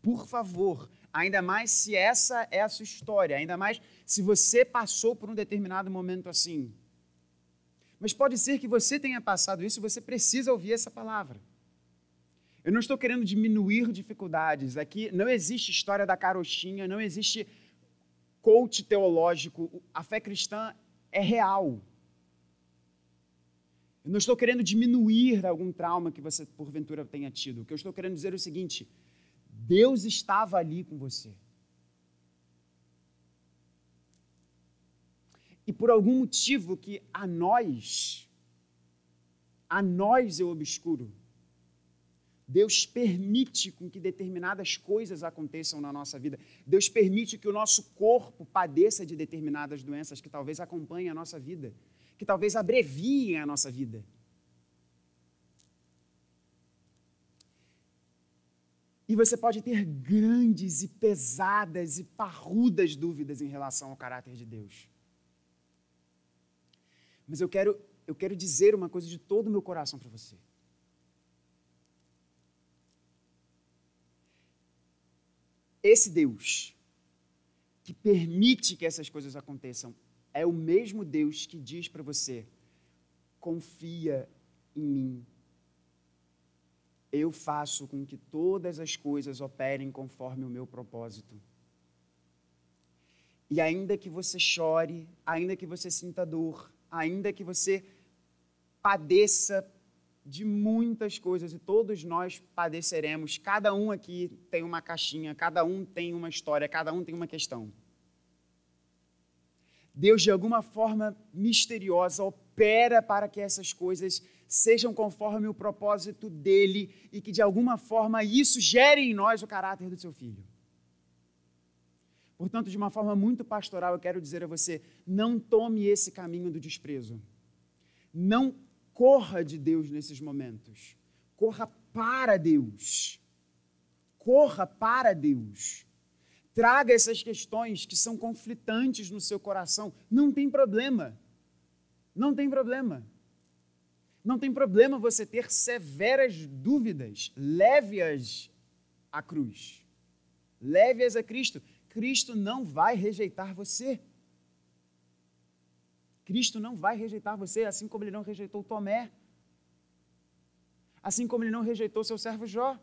Por favor, ainda mais se essa é a sua história, ainda mais se você passou por um determinado momento assim. Mas pode ser que você tenha passado isso e você precisa ouvir essa palavra. Eu não estou querendo diminuir dificuldades. Aqui não existe história da carochinha, não existe coach teológico. A fé cristã é real. Eu não estou querendo diminuir algum trauma que você porventura tenha tido. O que eu estou querendo dizer é o seguinte: Deus estava ali com você. E por algum motivo que a nós, a nós eu obscuro, Deus permite com que determinadas coisas aconteçam na nossa vida. Deus permite que o nosso corpo padeça de determinadas doenças que talvez acompanhem a nossa vida, que talvez abreviem a nossa vida. E você pode ter grandes e pesadas e parrudas dúvidas em relação ao caráter de Deus. Mas eu quero, eu quero dizer uma coisa de todo o meu coração para você. Esse Deus que permite que essas coisas aconteçam é o mesmo Deus que diz para você: confia em mim eu faço com que todas as coisas operem conforme o meu propósito. E ainda que você chore, ainda que você sinta dor, ainda que você padeça de muitas coisas, e todos nós padeceremos, cada um aqui tem uma caixinha, cada um tem uma história, cada um tem uma questão. Deus, de alguma forma misteriosa, opera para que essas coisas sejam conforme o propósito dele e que de alguma forma isso gere em nós o caráter do seu filho. Portanto, de uma forma muito pastoral, eu quero dizer a você: não tome esse caminho do desprezo. Não corra de Deus nesses momentos. Corra para Deus. Corra para Deus. Traga essas questões que são conflitantes no seu coração. Não tem problema. Não tem problema. Não tem problema você ter severas dúvidas, leve-as à cruz. Leve-as a Cristo. Cristo não vai rejeitar você. Cristo não vai rejeitar você, assim como ele não rejeitou Tomé. Assim como ele não rejeitou seu servo Jó.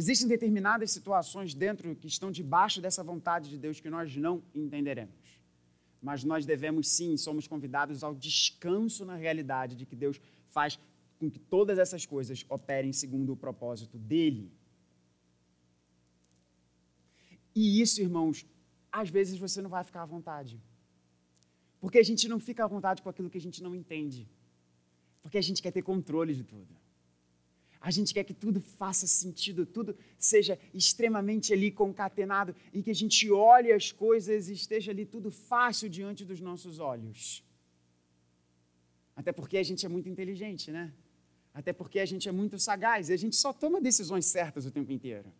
Existem determinadas situações dentro que estão debaixo dessa vontade de Deus que nós não entenderemos mas nós devemos sim, somos convidados ao descanso na realidade de que Deus faz com que todas essas coisas operem segundo o propósito dele. E isso, irmãos, às vezes você não vai ficar à vontade. Porque a gente não fica à vontade com aquilo que a gente não entende. Porque a gente quer ter controle de tudo. A gente quer que tudo faça sentido, tudo seja extremamente ali concatenado e que a gente olhe as coisas e esteja ali tudo fácil diante dos nossos olhos. Até porque a gente é muito inteligente, né? Até porque a gente é muito sagaz e a gente só toma decisões certas o tempo inteiro.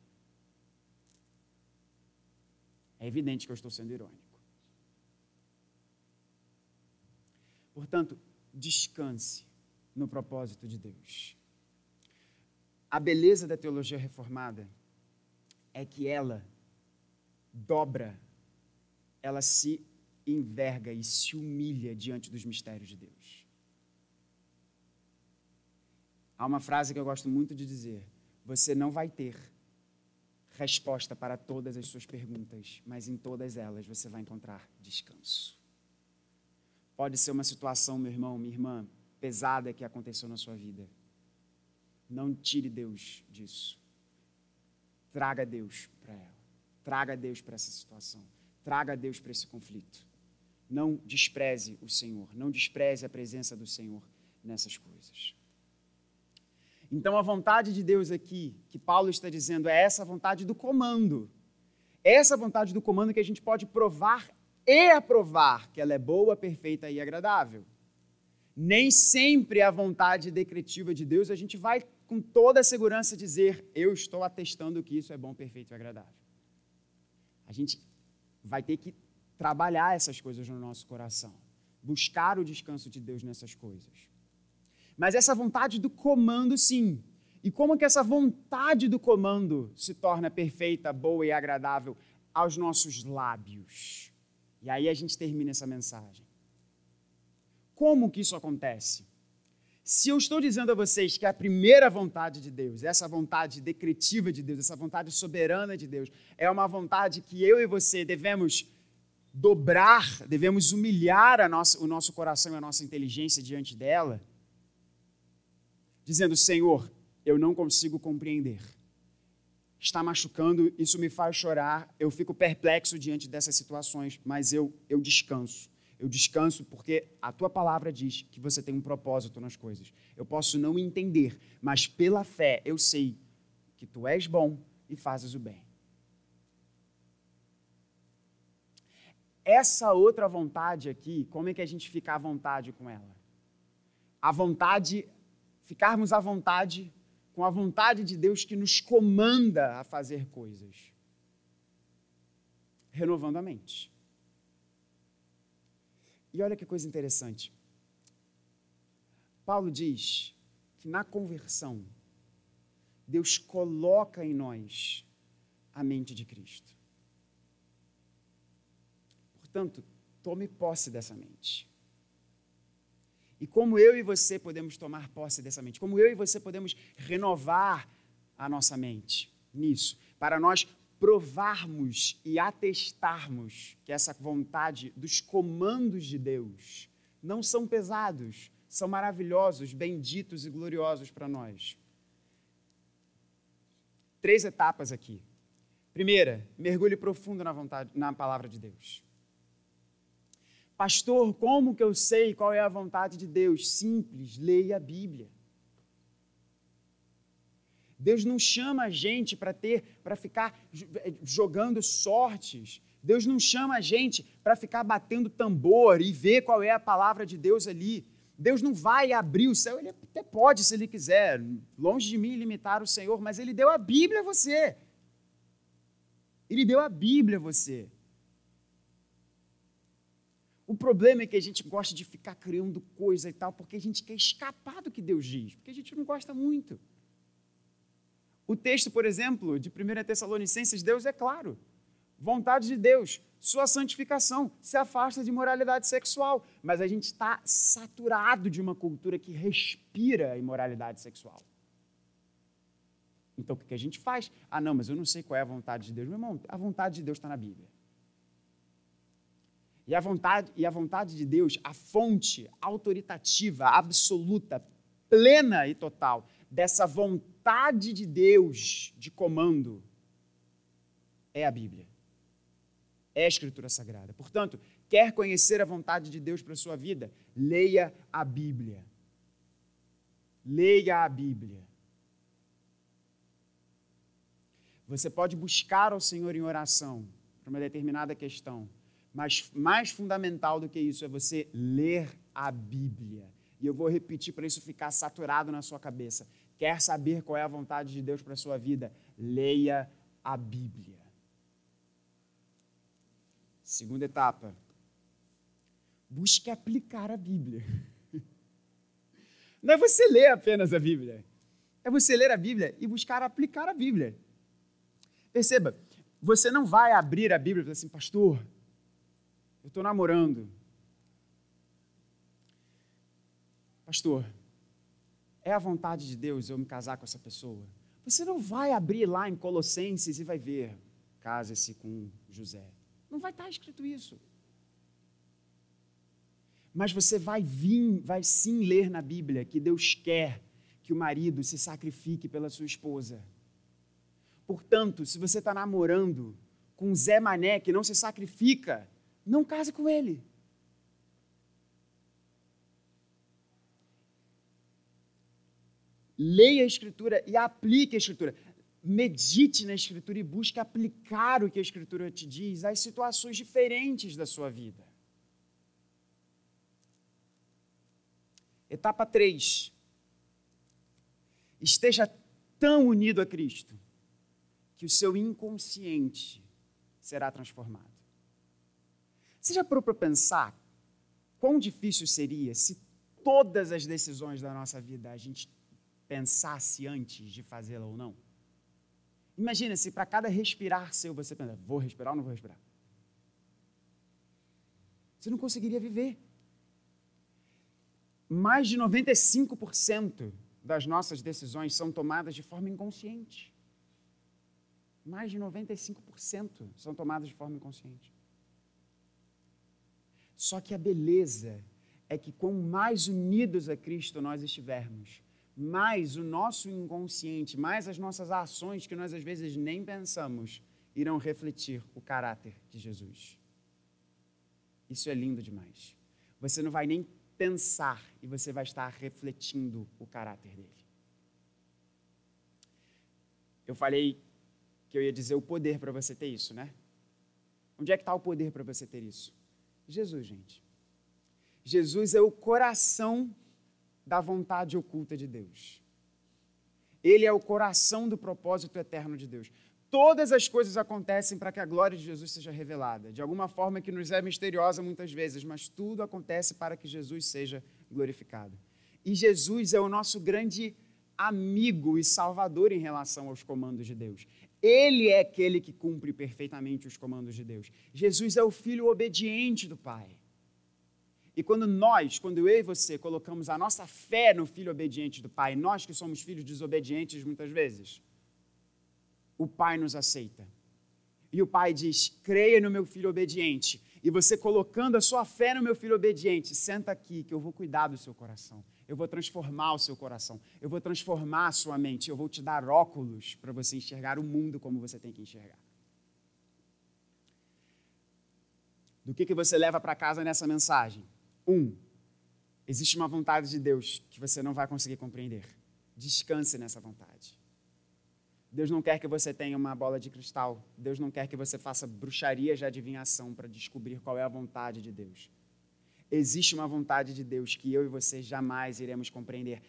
É evidente que eu estou sendo irônico. Portanto, descanse no propósito de Deus. A beleza da teologia reformada é que ela dobra, ela se enverga e se humilha diante dos mistérios de Deus. Há uma frase que eu gosto muito de dizer: você não vai ter resposta para todas as suas perguntas, mas em todas elas você vai encontrar descanso. Pode ser uma situação, meu irmão, minha irmã, pesada que aconteceu na sua vida não tire Deus disso. Traga Deus para ela. Traga Deus para essa situação. Traga Deus para esse conflito. Não despreze o Senhor. Não despreze a presença do Senhor nessas coisas. Então, a vontade de Deus aqui, que Paulo está dizendo, é essa vontade do comando. Essa vontade do comando que a gente pode provar e aprovar que ela é boa, perfeita e agradável. Nem sempre a vontade decretiva de Deus a gente vai com toda a segurança dizer: Eu estou atestando que isso é bom, perfeito e agradável. A gente vai ter que trabalhar essas coisas no nosso coração, buscar o descanso de Deus nessas coisas. Mas essa vontade do comando, sim. E como que essa vontade do comando se torna perfeita, boa e agradável aos nossos lábios? E aí a gente termina essa mensagem. Como que isso acontece? Se eu estou dizendo a vocês que a primeira vontade de Deus, essa vontade decretiva de Deus, essa vontade soberana de Deus, é uma vontade que eu e você devemos dobrar, devemos humilhar nossa, o nosso coração e a nossa inteligência diante dela, dizendo: Senhor, eu não consigo compreender. Está machucando, isso me faz chorar, eu fico perplexo diante dessas situações, mas eu, eu descanso. Eu descanso porque a tua palavra diz que você tem um propósito nas coisas. Eu posso não entender, mas pela fé eu sei que tu és bom e fazes o bem. Essa outra vontade aqui, como é que a gente fica à vontade com ela? A vontade, ficarmos à vontade com a vontade de Deus que nos comanda a fazer coisas. Renovando a mente. E olha que coisa interessante. Paulo diz que na conversão, Deus coloca em nós a mente de Cristo. Portanto, tome posse dessa mente. E como eu e você podemos tomar posse dessa mente? Como eu e você podemos renovar a nossa mente nisso? Para nós provarmos e atestarmos que essa vontade dos comandos de Deus não são pesados, são maravilhosos, benditos e gloriosos para nós. Três etapas aqui. Primeira, mergulhe profundo na vontade, na palavra de Deus. Pastor, como que eu sei qual é a vontade de Deus? Simples, leia a Bíblia. Deus não chama a gente para ter, para ficar eh, jogando sortes. Deus não chama a gente para ficar batendo tambor e ver qual é a palavra de Deus ali. Deus não vai abrir o céu, ele até pode se ele quiser. Longe de mim limitar o Senhor, mas ele deu a Bíblia a você. Ele deu a Bíblia a você. O problema é que a gente gosta de ficar criando coisa e tal, porque a gente quer escapar do que Deus diz, porque a gente não gosta muito. O texto, por exemplo, de 1 Tessalonicenses, Deus é claro. Vontade de Deus, sua santificação, se afasta de moralidade sexual. Mas a gente está saturado de uma cultura que respira a imoralidade sexual. Então o que a gente faz? Ah, não, mas eu não sei qual é a vontade de Deus. Meu irmão, a vontade de Deus está na Bíblia. E a vontade, e a vontade de Deus, a fonte autoritativa, absoluta, plena e total dessa vontade vontade de Deus de comando é a Bíblia. É a Escritura Sagrada. Portanto, quer conhecer a vontade de Deus para a sua vida? Leia a Bíblia. Leia a Bíblia. Você pode buscar ao Senhor em oração para uma determinada questão, mas mais fundamental do que isso é você ler a Bíblia. E eu vou repetir para isso ficar saturado na sua cabeça. Quer saber qual é a vontade de Deus para a sua vida? Leia a Bíblia. Segunda etapa. Busque aplicar a Bíblia. Não é você ler apenas a Bíblia. É você ler a Bíblia e buscar aplicar a Bíblia. Perceba, você não vai abrir a Bíblia e falar assim, pastor, eu estou namorando. Pastor, é a vontade de Deus eu me casar com essa pessoa? Você não vai abrir lá em Colossenses e vai ver, case-se com José. Não vai estar escrito isso. Mas você vai vir, vai sim ler na Bíblia que Deus quer que o marido se sacrifique pela sua esposa. Portanto, se você está namorando com Zé Mané que não se sacrifica, não case com ele. Leia a Escritura e aplique a Escritura. Medite na Escritura e busque aplicar o que a Escritura te diz às situações diferentes da sua vida. Etapa 3. esteja tão unido a Cristo que o seu inconsciente será transformado. Você já parou para pensar quão difícil seria se todas as decisões da nossa vida a gente pensasse antes de fazê-la ou não? Imagina se para cada respirar seu você pensa, vou respirar ou não vou respirar? Você não conseguiria viver. Mais de 95% das nossas decisões são tomadas de forma inconsciente. Mais de 95% são tomadas de forma inconsciente. Só que a beleza é que, quanto mais unidos a Cristo nós estivermos, mais o nosso inconsciente, mais as nossas ações que nós às vezes nem pensamos, irão refletir o caráter de Jesus. Isso é lindo demais. Você não vai nem pensar e você vai estar refletindo o caráter dele. Eu falei que eu ia dizer o poder para você ter isso, né? Onde é que está o poder para você ter isso? Jesus, gente. Jesus é o coração da vontade oculta de Deus. Ele é o coração do propósito eterno de Deus. Todas as coisas acontecem para que a glória de Jesus seja revelada, de alguma forma que nos é misteriosa muitas vezes, mas tudo acontece para que Jesus seja glorificado. E Jesus é o nosso grande amigo e salvador em relação aos comandos de Deus. Ele é aquele que cumpre perfeitamente os comandos de Deus. Jesus é o filho obediente do Pai. E quando nós, quando eu e você colocamos a nossa fé no filho obediente do Pai, nós que somos filhos desobedientes muitas vezes, o Pai nos aceita. E o Pai diz: creia no meu filho obediente. E você colocando a sua fé no meu filho obediente, senta aqui que eu vou cuidar do seu coração. Eu vou transformar o seu coração. Eu vou transformar a sua mente. Eu vou te dar óculos para você enxergar o mundo como você tem que enxergar. Do que, que você leva para casa nessa mensagem? Um, existe uma vontade de Deus que você não vai conseguir compreender. Descanse nessa vontade. Deus não quer que você tenha uma bola de cristal. Deus não quer que você faça bruxaria de adivinhação para descobrir qual é a vontade de Deus. Existe uma vontade de Deus que eu e você jamais iremos compreender,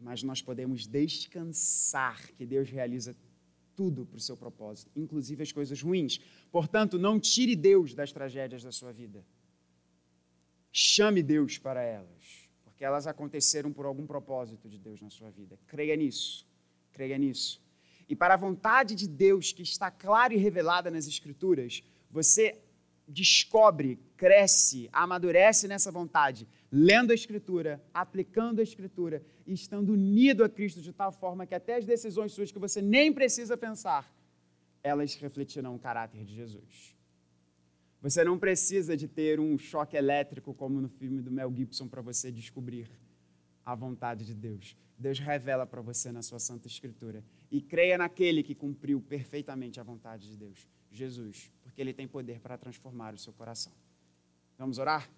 mas nós podemos descansar que Deus realiza tudo para o seu propósito, inclusive as coisas ruins. Portanto, não tire Deus das tragédias da sua vida. Chame Deus para elas, porque elas aconteceram por algum propósito de Deus na sua vida. Creia nisso, creia nisso. E para a vontade de Deus que está clara e revelada nas Escrituras, você descobre, cresce, amadurece nessa vontade, lendo a Escritura, aplicando a Escritura e estando unido a Cristo de tal forma que até as decisões suas que você nem precisa pensar, elas refletirão o caráter de Jesus. Você não precisa de ter um choque elétrico como no filme do Mel Gibson para você descobrir a vontade de Deus. Deus revela para você na sua Santa Escritura. E creia naquele que cumpriu perfeitamente a vontade de Deus, Jesus, porque ele tem poder para transformar o seu coração. Vamos orar?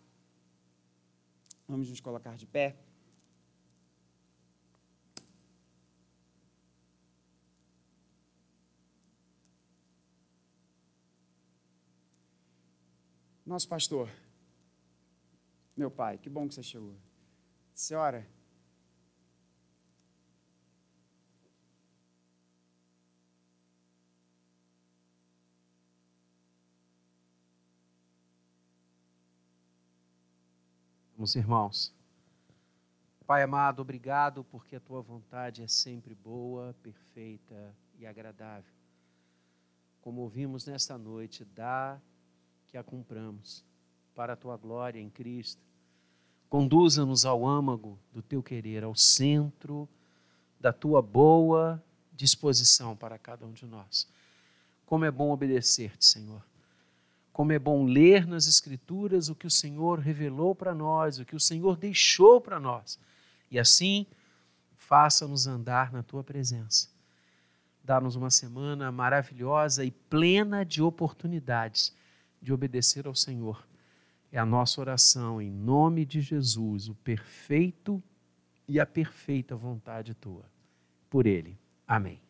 Vamos nos colocar de pé. Nosso pastor, meu pai, que bom que você chegou. Senhora, Meus irmãos, Pai amado, obrigado porque a tua vontade é sempre boa, perfeita e agradável. Como ouvimos nesta noite, dá que a cumpramos para a tua glória em Cristo. Conduza-nos ao âmago do teu querer, ao centro da tua boa disposição para cada um de nós. Como é bom obedecer-te, Senhor. Como é bom ler nas Escrituras o que o Senhor revelou para nós, o que o Senhor deixou para nós. E assim, faça-nos andar na tua presença. Dá-nos uma semana maravilhosa e plena de oportunidades de obedecer ao Senhor. É a nossa oração em nome de Jesus, o perfeito e a perfeita vontade tua. Por Ele. Amém.